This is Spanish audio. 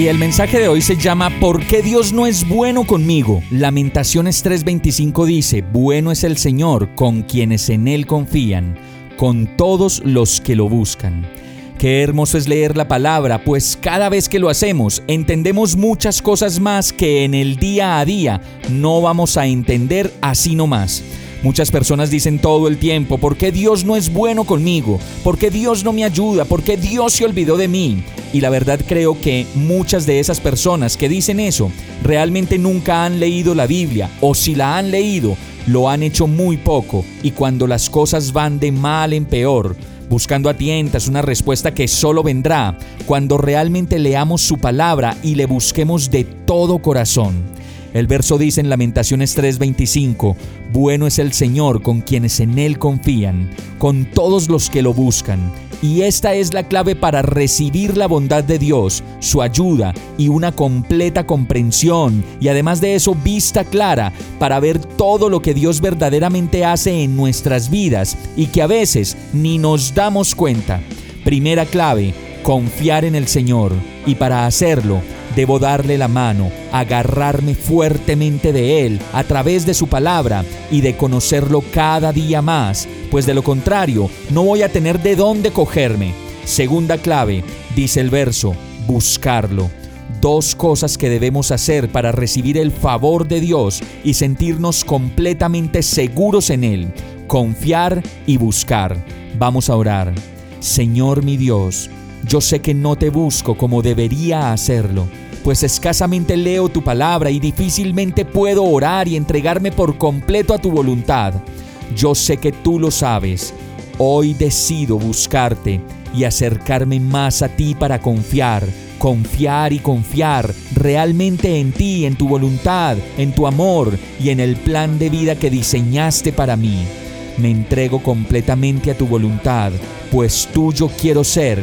Y el mensaje de hoy se llama ¿Por qué Dios no es bueno conmigo? Lamentaciones 3:25 dice, Bueno es el Señor con quienes en Él confían con todos los que lo buscan. Qué hermoso es leer la palabra, pues cada vez que lo hacemos entendemos muchas cosas más que en el día a día no vamos a entender así nomás. Muchas personas dicen todo el tiempo, ¿por qué Dios no es bueno conmigo? ¿Por qué Dios no me ayuda? ¿Por qué Dios se olvidó de mí? Y la verdad creo que muchas de esas personas que dicen eso realmente nunca han leído la Biblia o si la han leído lo han hecho muy poco y cuando las cosas van de mal en peor, buscando a tientas una respuesta que solo vendrá cuando realmente leamos su palabra y le busquemos de todo corazón. El verso dice en Lamentaciones 3:25, Bueno es el Señor con quienes en Él confían, con todos los que lo buscan. Y esta es la clave para recibir la bondad de Dios, su ayuda y una completa comprensión y además de eso vista clara para ver todo lo que Dios verdaderamente hace en nuestras vidas y que a veces ni nos damos cuenta. Primera clave, confiar en el Señor y para hacerlo debo darle la mano, agarrarme fuertemente de Él a través de su palabra y de conocerlo cada día más, pues de lo contrario no voy a tener de dónde cogerme. Segunda clave, dice el verso, buscarlo. Dos cosas que debemos hacer para recibir el favor de Dios y sentirnos completamente seguros en Él, confiar y buscar. Vamos a orar. Señor mi Dios, yo sé que no te busco como debería hacerlo, pues escasamente leo tu palabra y difícilmente puedo orar y entregarme por completo a tu voluntad. Yo sé que tú lo sabes. Hoy decido buscarte y acercarme más a ti para confiar, confiar y confiar realmente en ti, en tu voluntad, en tu amor y en el plan de vida que diseñaste para mí. Me entrego completamente a tu voluntad, pues tuyo quiero ser